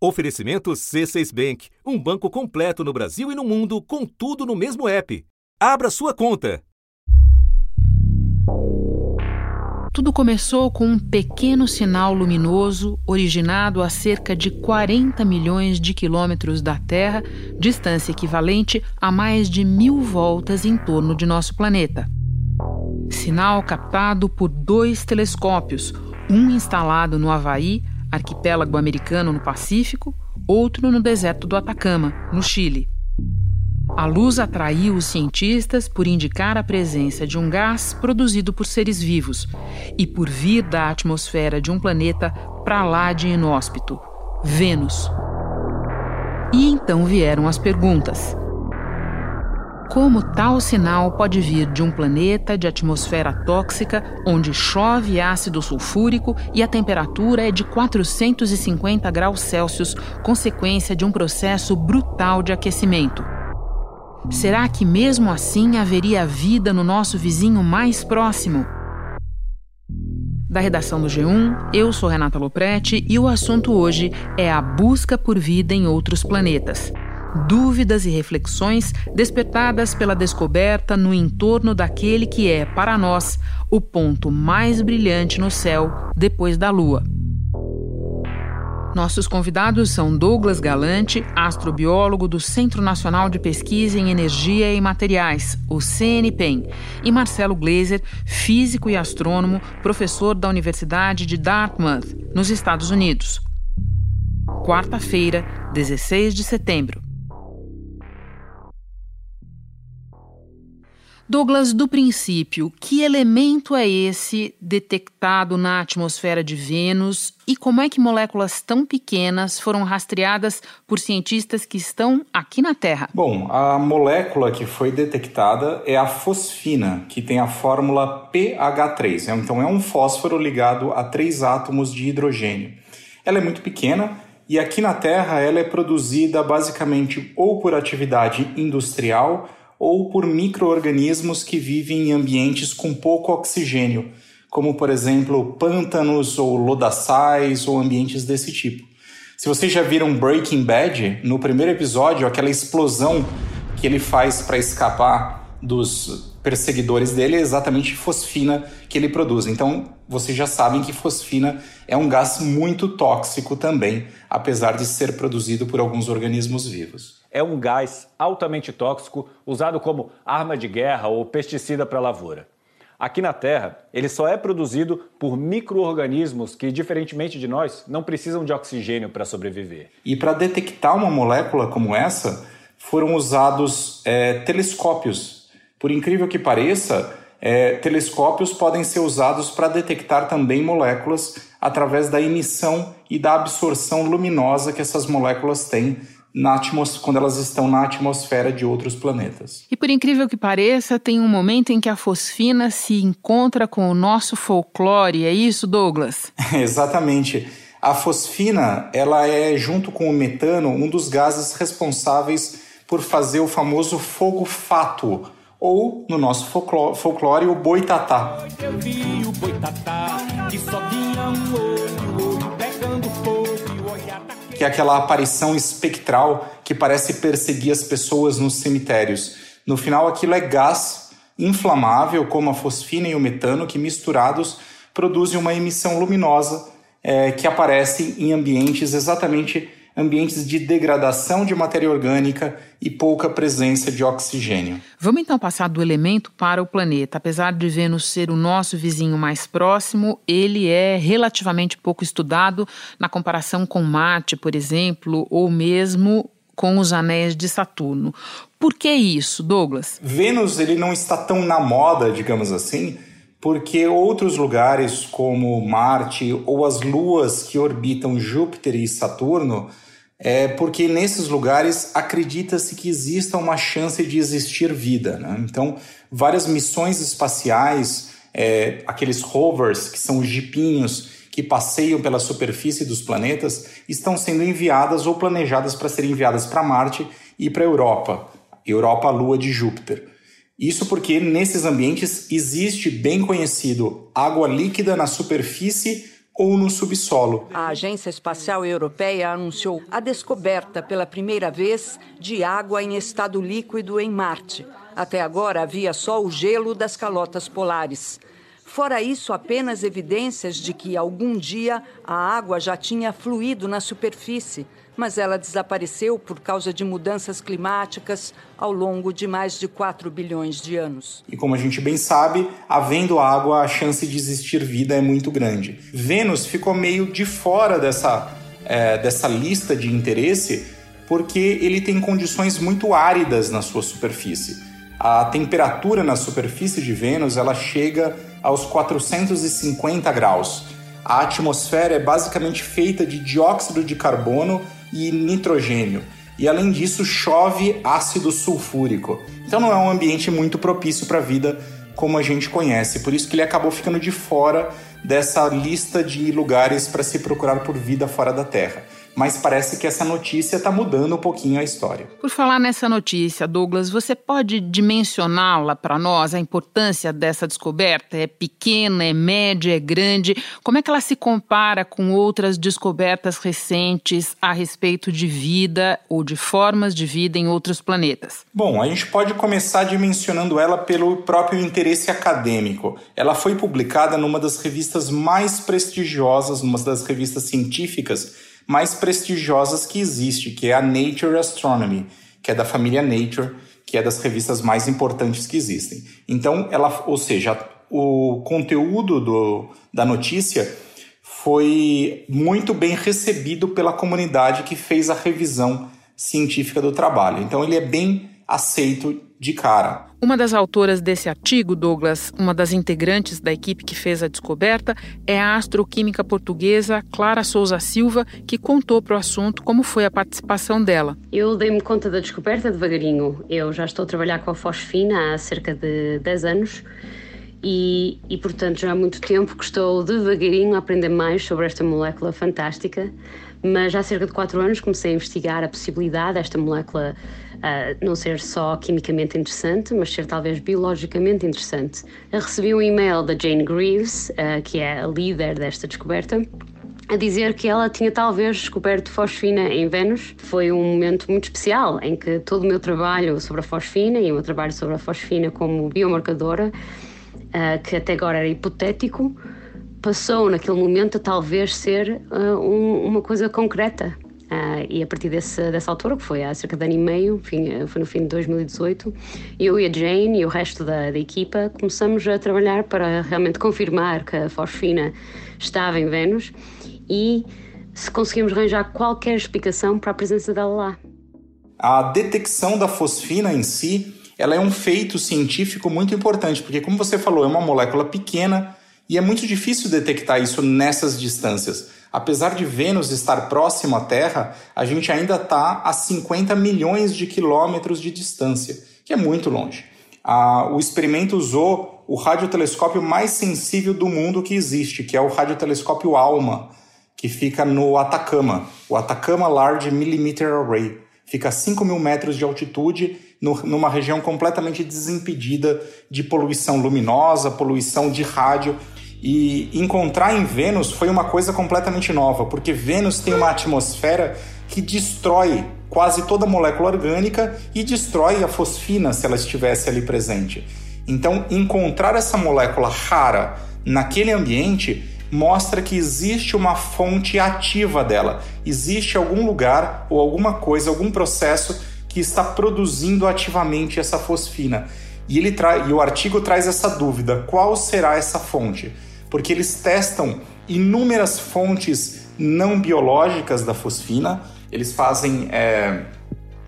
Oferecimento C6 Bank, um banco completo no Brasil e no mundo, com tudo no mesmo app. Abra sua conta. Tudo começou com um pequeno sinal luminoso originado a cerca de 40 milhões de quilômetros da Terra, distância equivalente a mais de mil voltas em torno de nosso planeta. Sinal captado por dois telescópios, um instalado no Havaí arquipélago americano no Pacífico, outro no deserto do Atacama, no Chile. A luz atraiu os cientistas por indicar a presença de um gás produzido por seres vivos e por vir da atmosfera de um planeta para lá de inóspito, Vênus. E então vieram as perguntas. Como tal sinal pode vir de um planeta de atmosfera tóxica, onde chove ácido sulfúrico e a temperatura é de 450 graus Celsius, consequência de um processo brutal de aquecimento? Será que mesmo assim haveria vida no nosso vizinho mais próximo? Da redação do G1, eu sou Renata Loprete e o assunto hoje é a busca por vida em outros planetas dúvidas e reflexões despertadas pela descoberta no entorno daquele que é, para nós, o ponto mais brilhante no céu depois da Lua. Nossos convidados são Douglas Galante, astrobiólogo do Centro Nacional de Pesquisa em Energia e Materiais, o CNPEM, e Marcelo Glazer, físico e astrônomo, professor da Universidade de Dartmouth, nos Estados Unidos. Quarta-feira, 16 de setembro. Douglas, do princípio, que elemento é esse detectado na atmosfera de Vênus e como é que moléculas tão pequenas foram rastreadas por cientistas que estão aqui na Terra? Bom, a molécula que foi detectada é a fosfina, que tem a fórmula PH3. Então, é um fósforo ligado a três átomos de hidrogênio. Ela é muito pequena e aqui na Terra ela é produzida basicamente ou por atividade industrial ou por microorganismos que vivem em ambientes com pouco oxigênio, como por exemplo pântanos ou lodaçais ou ambientes desse tipo. Se vocês já viram Breaking Bad, no primeiro episódio, aquela explosão que ele faz para escapar dos perseguidores dele é exatamente fosfina que ele produz. Então, vocês já sabem que fosfina é um gás muito tóxico também, apesar de ser produzido por alguns organismos vivos é um gás altamente tóxico usado como arma de guerra ou pesticida para lavoura. Aqui na Terra, ele só é produzido por micro-organismos que, diferentemente de nós, não precisam de oxigênio para sobreviver. E para detectar uma molécula como essa, foram usados é, telescópios. Por incrível que pareça, é, telescópios podem ser usados para detectar também moléculas através da emissão e da absorção luminosa que essas moléculas têm na quando elas estão na atmosfera de outros planetas. E por incrível que pareça, tem um momento em que a fosfina se encontra com o nosso folclore, é isso, Douglas? Exatamente. A fosfina, ela é junto com o metano um dos gases responsáveis por fazer o famoso fogo fato, ou no nosso folclore, folclore o boitatá. Eu vi o boitatá, que só tinha um olho, que é aquela aparição espectral que parece perseguir as pessoas nos cemitérios. No final, aquilo é gás inflamável, como a fosfina e o metano, que misturados produzem uma emissão luminosa é, que aparece em ambientes exatamente ambientes de degradação de matéria orgânica e pouca presença de oxigênio. Vamos então passar do elemento para o planeta. Apesar de Vênus ser o nosso vizinho mais próximo, ele é relativamente pouco estudado na comparação com Marte, por exemplo, ou mesmo com os anéis de Saturno. Por que isso, Douglas? Vênus ele não está tão na moda, digamos assim, porque outros lugares como Marte ou as luas que orbitam Júpiter e Saturno é porque nesses lugares acredita-se que exista uma chance de existir vida. Né? Então, várias missões espaciais, é, aqueles rovers, que são os jipinhos que passeiam pela superfície dos planetas, estão sendo enviadas ou planejadas para serem enviadas para Marte e para a Europa, Europa, a lua de Júpiter. Isso porque nesses ambientes existe bem conhecido água líquida na superfície ou no subsolo. A Agência Espacial Europeia anunciou a descoberta pela primeira vez de água em estado líquido em Marte. Até agora havia só o gelo das calotas polares. Fora isso, apenas evidências de que algum dia a água já tinha fluído na superfície, mas ela desapareceu por causa de mudanças climáticas ao longo de mais de 4 bilhões de anos. E como a gente bem sabe, havendo água, a chance de existir vida é muito grande. Vênus ficou meio de fora dessa, é, dessa lista de interesse porque ele tem condições muito áridas na sua superfície. A temperatura na superfície de Vênus ela chega aos 450 graus. A atmosfera é basicamente feita de dióxido de carbono e nitrogênio. E além disso, chove ácido sulfúrico. Então não é um ambiente muito propício para a vida como a gente conhece. Por isso que ele acabou ficando de fora dessa lista de lugares para se procurar por vida fora da Terra mas parece que essa notícia está mudando um pouquinho a história. Por falar nessa notícia, Douglas, você pode dimensioná-la para nós, a importância dessa descoberta? É pequena, é média, é grande? Como é que ela se compara com outras descobertas recentes a respeito de vida ou de formas de vida em outros planetas? Bom, a gente pode começar dimensionando ela pelo próprio interesse acadêmico. Ela foi publicada numa das revistas mais prestigiosas, numa das revistas científicas mais prestigiosas que existe, que é a Nature Astronomy, que é da família Nature, que é das revistas mais importantes que existem. Então, ela, ou seja, o conteúdo do, da notícia foi muito bem recebido pela comunidade que fez a revisão científica do trabalho. Então, ele é bem aceito de cara. Uma das autoras desse artigo, Douglas, uma das integrantes da equipe que fez a descoberta, é a astroquímica portuguesa Clara Souza Silva, que contou para o assunto como foi a participação dela. Eu dei-me conta da descoberta devagarinho. Eu já estou a trabalhar com a fosfina há cerca de 10 anos. E, e, portanto, já há muito tempo que estou devagarinho a aprender mais sobre esta molécula fantástica, mas há cerca de 4 anos comecei a investigar a possibilidade desta molécula uh, não ser só quimicamente interessante, mas ser talvez biologicamente interessante. Eu recebi um e-mail da Jane Greaves, uh, que é a líder desta descoberta, a dizer que ela tinha talvez descoberto fosfina em Vênus. Foi um momento muito especial em que todo o meu trabalho sobre a fosfina e o meu trabalho sobre a fosfina como biomarcadora, uh, que até agora era hipotético, passou naquele momento a talvez ser uh, um, uma coisa concreta. Uh, e a partir desse, dessa altura, que foi há cerca de ano e meio, enfim, foi no fim de 2018, eu e a Jane e o resto da, da, equipa começamos a trabalhar para realmente confirmar que a fosfina estava em Vênus e se conseguimos arranjar qualquer explicação para a presença dela lá. A detecção da fosfina em si, ela é um feito científico muito importante, porque como você falou, é uma molécula pequena e é muito difícil detectar isso nessas distâncias. Apesar de Vênus estar próximo à Terra, a gente ainda está a 50 milhões de quilômetros de distância, que é muito longe. Ah, o experimento usou o radiotelescópio mais sensível do mundo que existe, que é o radiotelescópio ALMA, que fica no Atacama, o Atacama Large Millimeter Array. Fica a 5 mil metros de altitude, no, numa região completamente desimpedida de poluição luminosa, poluição de rádio e encontrar em Vênus foi uma coisa completamente nova, porque Vênus tem uma atmosfera que destrói quase toda molécula orgânica e destrói a fosfina se ela estivesse ali presente. Então, encontrar essa molécula rara naquele ambiente mostra que existe uma fonte ativa dela, existe algum lugar ou alguma coisa, algum processo que está produzindo ativamente essa fosfina. E, ele e o artigo traz essa dúvida: qual será essa fonte? Porque eles testam inúmeras fontes não biológicas da fosfina, eles fazem é,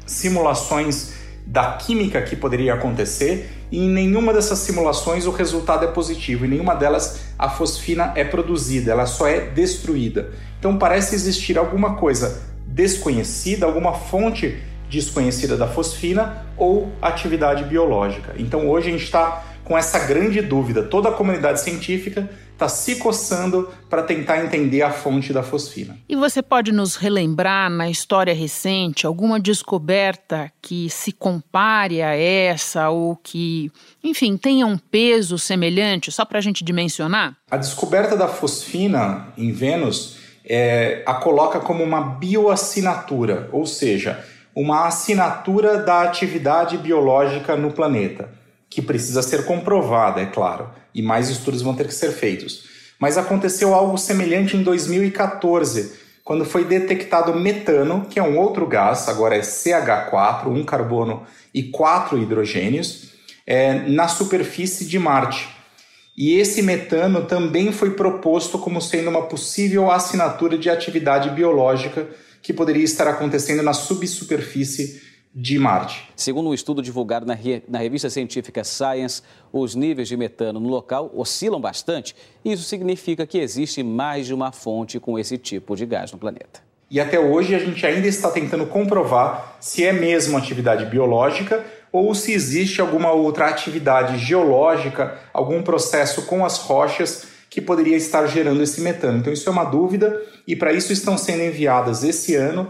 simulações da química que poderia acontecer e em nenhuma dessas simulações o resultado é positivo, em nenhuma delas a fosfina é produzida, ela só é destruída. Então parece existir alguma coisa desconhecida, alguma fonte desconhecida da fosfina ou atividade biológica. Então hoje a gente está com essa grande dúvida. Toda a comunidade científica está se coçando para tentar entender a fonte da fosfina. E você pode nos relembrar na história recente alguma descoberta que se compare a essa ou que, enfim, tenha um peso semelhante, só para a gente dimensionar? A descoberta da fosfina em Vênus é, a coloca como uma bioassinatura, ou seja, uma assinatura da atividade biológica no planeta, que precisa ser comprovada, é claro, e mais estudos vão ter que ser feitos. Mas aconteceu algo semelhante em 2014, quando foi detectado metano, que é um outro gás, agora é CH4, um carbono e quatro hidrogênios, é, na superfície de Marte. E esse metano também foi proposto como sendo uma possível assinatura de atividade biológica que poderia estar acontecendo na subsuperfície de Marte. Segundo um estudo divulgado na, re... na, revista científica Science, os níveis de metano no local oscilam bastante. Isso significa que existe mais de uma fonte com esse tipo de gás no planeta. E até hoje a gente ainda está tentando comprovar se é mesmo atividade biológica ou se existe alguma outra atividade geológica, algum processo com as rochas que poderia estar gerando esse metano. Então isso é uma dúvida e para isso estão sendo enviadas esse ano,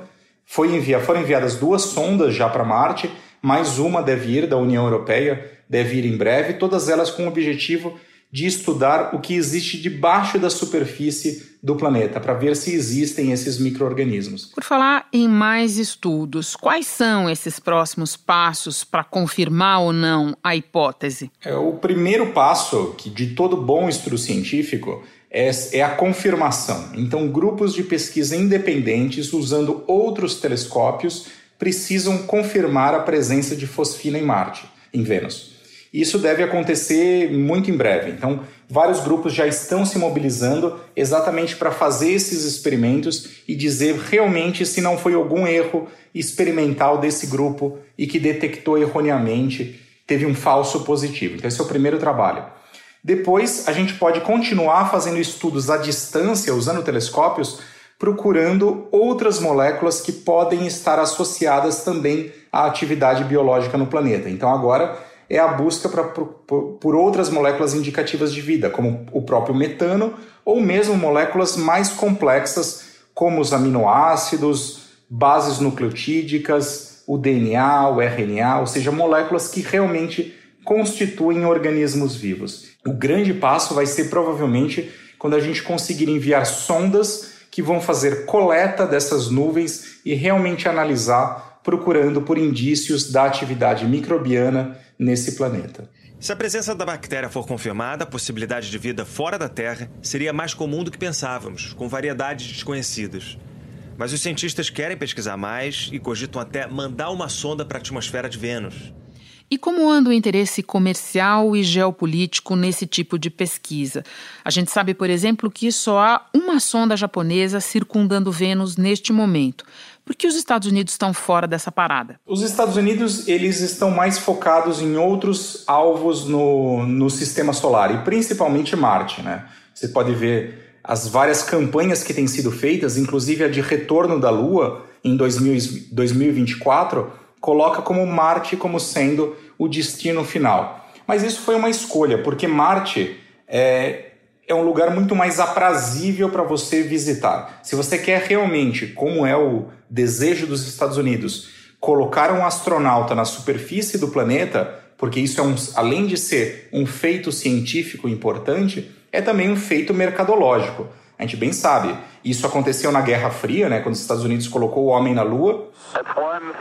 foi foram enviadas duas sondas já para Marte, mais uma deve ir da União Europeia, deve ir em breve, todas elas com o objetivo de estudar o que existe debaixo da superfície do planeta, para ver se existem esses micro-organismos. Por falar em mais estudos, quais são esses próximos passos para confirmar ou não a hipótese? É, o primeiro passo que de todo bom estudo científico é, é a confirmação. Então, grupos de pesquisa independentes, usando outros telescópios, precisam confirmar a presença de fosfina em Marte, em Vênus. Isso deve acontecer muito em breve. Então, vários grupos já estão se mobilizando exatamente para fazer esses experimentos e dizer realmente se não foi algum erro experimental desse grupo e que detectou erroneamente, teve um falso positivo. Então, esse é o primeiro trabalho. Depois, a gente pode continuar fazendo estudos à distância, usando telescópios, procurando outras moléculas que podem estar associadas também à atividade biológica no planeta. Então, agora é a busca pra, por, por outras moléculas indicativas de vida, como o próprio metano, ou mesmo moléculas mais complexas, como os aminoácidos, bases nucleotídicas, o DNA, o RNA, ou seja, moléculas que realmente constituem organismos vivos. O grande passo vai ser provavelmente quando a gente conseguir enviar sondas que vão fazer coleta dessas nuvens e realmente analisar, procurando por indícios da atividade microbiana nesse planeta. Se a presença da bactéria for confirmada, a possibilidade de vida fora da Terra seria mais comum do que pensávamos, com variedades desconhecidas. Mas os cientistas querem pesquisar mais e cogitam até mandar uma sonda para a atmosfera de Vênus. E como anda o interesse comercial e geopolítico nesse tipo de pesquisa? A gente sabe, por exemplo, que só há uma sonda japonesa circundando Vênus neste momento. Por que os Estados Unidos estão fora dessa parada? Os Estados Unidos eles estão mais focados em outros alvos no, no sistema solar e principalmente Marte. Né? Você pode ver as várias campanhas que têm sido feitas, inclusive a de retorno da Lua em 2000, 2024, coloca como Marte como sendo o destino final. Mas isso foi uma escolha, porque Marte é, é um lugar muito mais aprazível para você visitar. Se você quer realmente, como é o desejo dos Estados Unidos, colocar um astronauta na superfície do planeta, porque isso é um, além de ser um feito científico importante, é também um feito mercadológico. A gente bem sabe, isso aconteceu na Guerra Fria, né, quando os Estados Unidos colocou o homem na Lua. One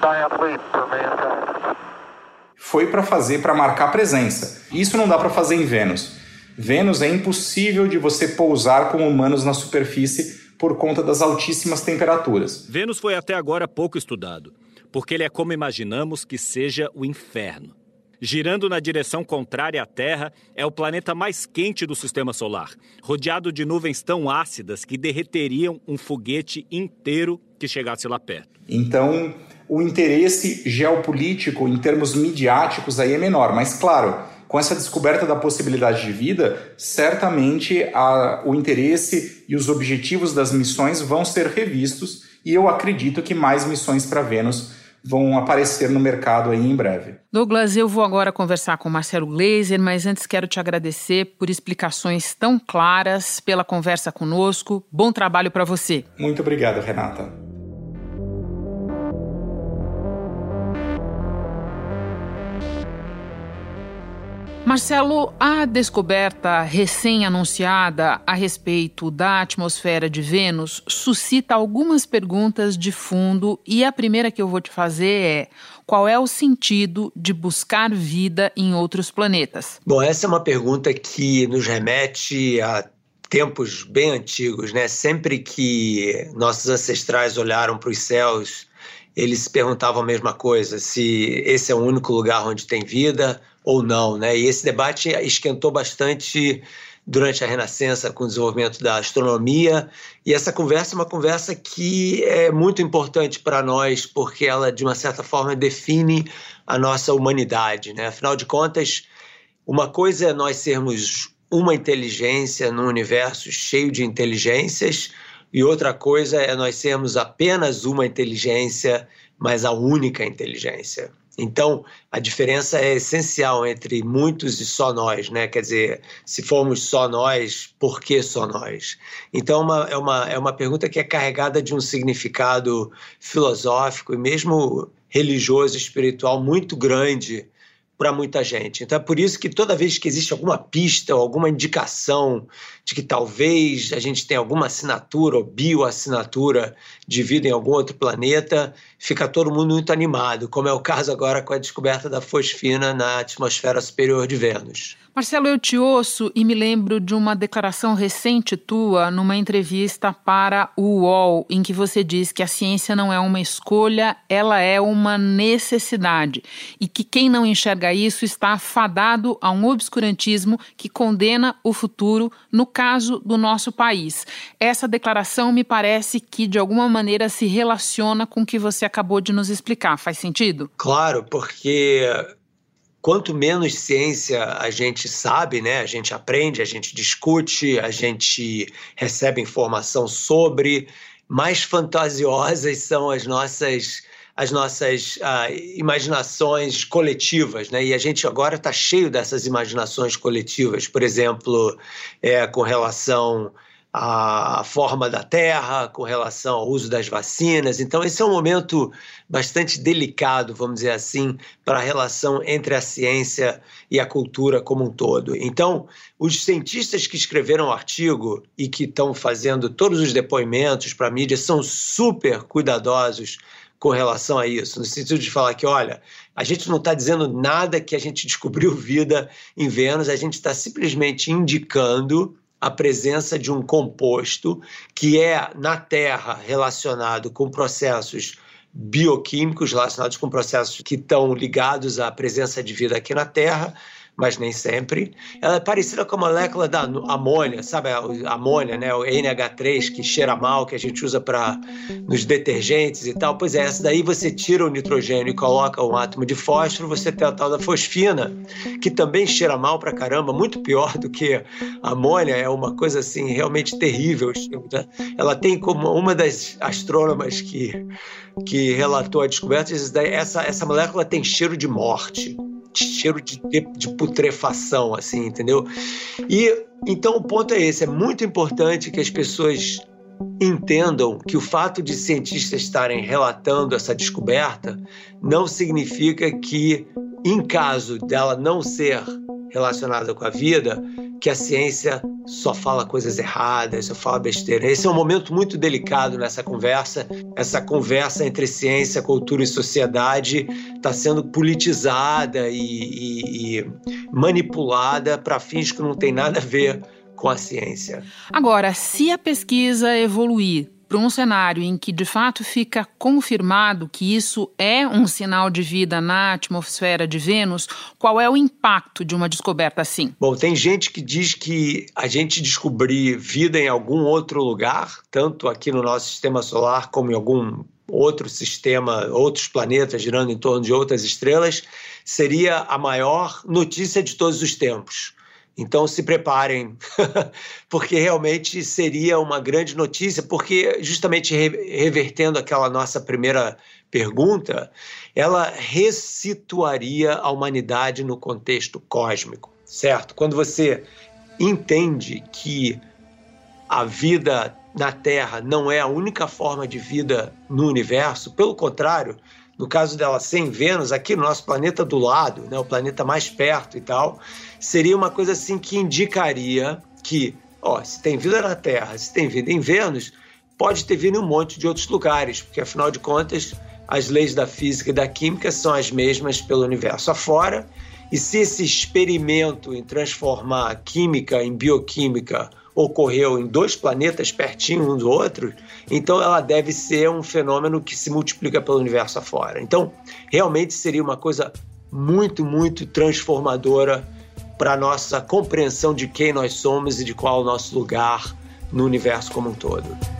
giant leap for mankind foi para fazer, para marcar presença. Isso não dá para fazer em Vênus. Vênus é impossível de você pousar com humanos na superfície por conta das altíssimas temperaturas. Vênus foi até agora pouco estudado, porque ele é como imaginamos que seja o inferno. Girando na direção contrária à Terra, é o planeta mais quente do sistema solar, rodeado de nuvens tão ácidas que derreteriam um foguete inteiro que chegasse lá perto. Então, o interesse geopolítico em termos midiáticos aí é menor, mas claro, com essa descoberta da possibilidade de vida, certamente a, o interesse e os objetivos das missões vão ser revistos e eu acredito que mais missões para Vênus vão aparecer no mercado aí em breve. Douglas, eu vou agora conversar com Marcelo Gleiser, mas antes quero te agradecer por explicações tão claras, pela conversa conosco. Bom trabalho para você. Muito obrigado, Renata. Marcelo, a descoberta recém-anunciada a respeito da atmosfera de Vênus suscita algumas perguntas de fundo e a primeira que eu vou te fazer é: qual é o sentido de buscar vida em outros planetas? Bom, essa é uma pergunta que nos remete a tempos bem antigos, né? Sempre que nossos ancestrais olharam para os céus, eles perguntavam a mesma coisa: se esse é o único lugar onde tem vida ou não, né? E esse debate esquentou bastante durante a Renascença com o desenvolvimento da astronomia. E essa conversa é uma conversa que é muito importante para nós, porque ela, de uma certa forma, define a nossa humanidade. Né? Afinal de contas, uma coisa é nós sermos uma inteligência num universo cheio de inteligências, e outra coisa é nós sermos apenas uma inteligência, mas a única inteligência. Então, a diferença é essencial entre muitos e só nós, né? Quer dizer, se formos só nós, por que só nós? Então, é uma, é uma, é uma pergunta que é carregada de um significado filosófico e mesmo religioso, espiritual muito grande para muita gente. Então é por isso que toda vez que existe alguma pista ou alguma indicação de que talvez a gente tenha alguma assinatura ou bioassinatura de vida em algum outro planeta, fica todo mundo muito animado, como é o caso agora com a descoberta da fosfina na atmosfera superior de Vênus. Marcelo, eu te ouço e me lembro de uma declaração recente tua numa entrevista para o UOL, em que você diz que a ciência não é uma escolha, ela é uma necessidade. E que quem não enxerga isso está fadado a um obscurantismo que condena o futuro, no caso do nosso país. Essa declaração me parece que, de alguma maneira, se relaciona com o que você acabou de nos explicar. Faz sentido? Claro, porque quanto menos ciência a gente sabe, né, a gente aprende, a gente discute, a gente recebe informação sobre, mais fantasiosas são as nossas as nossas uh, imaginações coletivas, né? E a gente agora está cheio dessas imaginações coletivas, por exemplo, é, com relação a forma da terra, com relação ao uso das vacinas. Então, esse é um momento bastante delicado, vamos dizer assim, para a relação entre a ciência e a cultura como um todo. Então, os cientistas que escreveram o artigo e que estão fazendo todos os depoimentos para a mídia são super cuidadosos com relação a isso, no sentido de falar que, olha, a gente não está dizendo nada que a gente descobriu vida em Vênus, a gente está simplesmente indicando a presença de um composto que é na Terra relacionado com processos bioquímicos relacionados com processos que estão ligados à presença de vida aqui na Terra mas nem sempre. Ela é parecida com a molécula da amônia, sabe? A amônia, né? O NH3 que cheira mal, que a gente usa para nos detergentes e tal. Pois é, essa daí você tira o nitrogênio e coloca um átomo de fósforo, você tem a tal da fosfina, que também cheira mal pra caramba, muito pior do que a amônia, é uma coisa assim realmente terrível. Ela tem como uma das astrônomas que que relatou a descoberta, essa, essa molécula tem cheiro de morte cheiro de, de putrefação, assim, entendeu? E então o ponto é esse: é muito importante que as pessoas entendam que o fato de cientistas estarem relatando essa descoberta não significa que, em caso dela não ser relacionada com a vida, que a ciência só fala coisas erradas, só fala besteira. Esse é um momento muito delicado nessa conversa. Essa conversa entre ciência, cultura e sociedade está sendo politizada e, e, e manipulada para fins que não tem nada a ver com a ciência. Agora, se a pesquisa evoluir para um cenário em que de fato fica confirmado que isso é um sinal de vida na atmosfera de Vênus, qual é o impacto de uma descoberta assim? Bom, tem gente que diz que a gente descobrir vida em algum outro lugar, tanto aqui no nosso sistema solar como em algum outro sistema, outros planetas girando em torno de outras estrelas, seria a maior notícia de todos os tempos. Então se preparem, porque realmente seria uma grande notícia, porque justamente revertendo aquela nossa primeira pergunta, ela ressituaria a humanidade no contexto cósmico, certo? Quando você entende que a vida na Terra não é a única forma de vida no universo, pelo contrário, no caso dela ser em Vênus, aqui no nosso planeta do lado, né, o planeta mais perto e tal, seria uma coisa assim que indicaria que, ó, se tem vida na Terra, se tem vida em Vênus, pode ter vida em um monte de outros lugares, porque afinal de contas as leis da física e da química são as mesmas pelo universo afora. E se esse experimento em transformar química em bioquímica ocorreu em dois planetas pertinho um do outro, então ela deve ser um fenômeno que se multiplica pelo universo afora. Então, realmente seria uma coisa muito, muito transformadora para a nossa compreensão de quem nós somos e de qual é o nosso lugar no universo como um todo.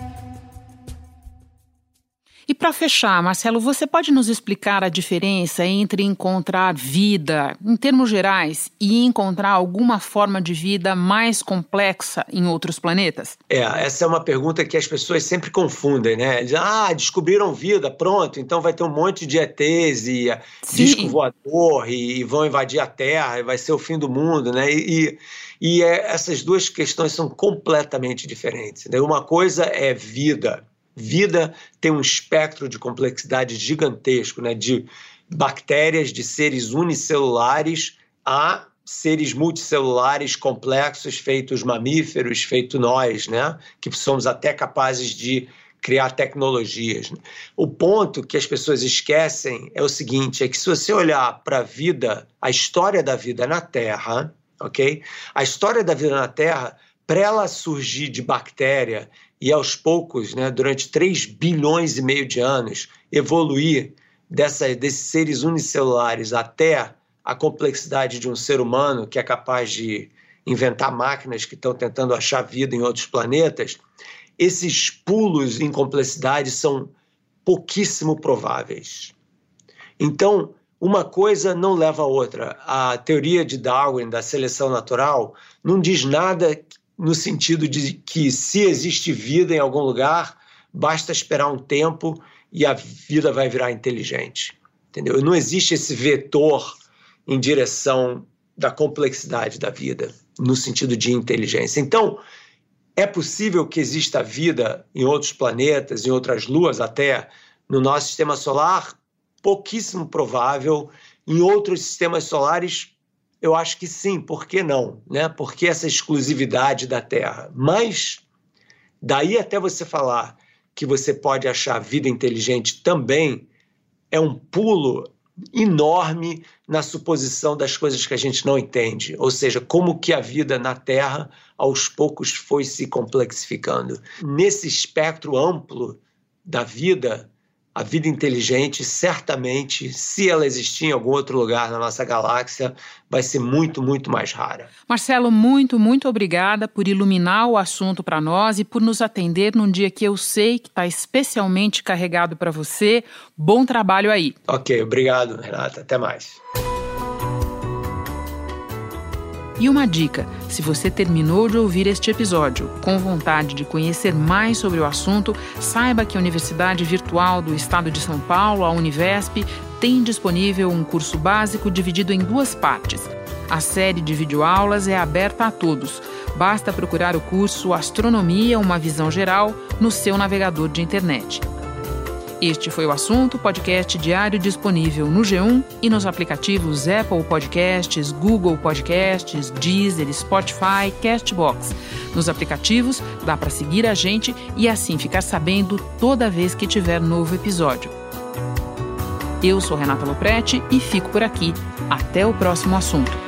E para fechar, Marcelo, você pode nos explicar a diferença entre encontrar vida, em termos gerais, e encontrar alguma forma de vida mais complexa em outros planetas? É, essa é uma pergunta que as pessoas sempre confundem, né? Ah, descobriram vida, pronto, então vai ter um monte de ETs e Sim. disco voador e, e, vão invadir a Terra e vai ser o fim do mundo, né? E, e é, essas duas questões são completamente diferentes. Né? Uma coisa é vida vida tem um espectro de complexidade gigantesco, né? de bactérias, de seres unicelulares a seres multicelulares complexos, feitos mamíferos, feito nós, né? que somos até capazes de criar tecnologias. O ponto que as pessoas esquecem é o seguinte: é que se você olhar para a vida, a história da vida na Terra, ok? A história da vida na Terra, para ela surgir de bactéria e aos poucos, né, durante 3 bilhões e meio de anos, evoluir dessa, desses seres unicelulares até a complexidade de um ser humano que é capaz de inventar máquinas que estão tentando achar vida em outros planetas, esses pulos em complexidade são pouquíssimo prováveis. Então, uma coisa não leva a outra. A teoria de Darwin da seleção natural não diz nada no sentido de que se existe vida em algum lugar, basta esperar um tempo e a vida vai virar inteligente. Entendeu? Não existe esse vetor em direção da complexidade da vida, no sentido de inteligência. Então, é possível que exista vida em outros planetas, em outras luas até, no nosso sistema solar? Pouquíssimo provável. Em outros sistemas solares, eu acho que sim, por que não? Né? Por que essa exclusividade da Terra? Mas, daí até você falar que você pode achar vida inteligente também, é um pulo enorme na suposição das coisas que a gente não entende, ou seja, como que a vida na Terra aos poucos foi se complexificando. Nesse espectro amplo da vida, a vida inteligente, certamente, se ela existir em algum outro lugar na nossa galáxia, vai ser muito, muito mais rara. Marcelo, muito, muito obrigada por iluminar o assunto para nós e por nos atender num dia que eu sei que está especialmente carregado para você. Bom trabalho aí. Ok, obrigado, Renata. Até mais. E uma dica: se você terminou de ouvir este episódio com vontade de conhecer mais sobre o assunto, saiba que a Universidade Virtual do Estado de São Paulo, a Univesp, tem disponível um curso básico dividido em duas partes. A série de videoaulas é aberta a todos. Basta procurar o curso Astronomia, uma visão geral no seu navegador de internet. Este foi o assunto, podcast diário disponível no G1 e nos aplicativos Apple Podcasts, Google Podcasts, Deezer, Spotify, Castbox. Nos aplicativos dá para seguir a gente e assim ficar sabendo toda vez que tiver novo episódio. Eu sou Renata Loprete e fico por aqui. Até o próximo assunto.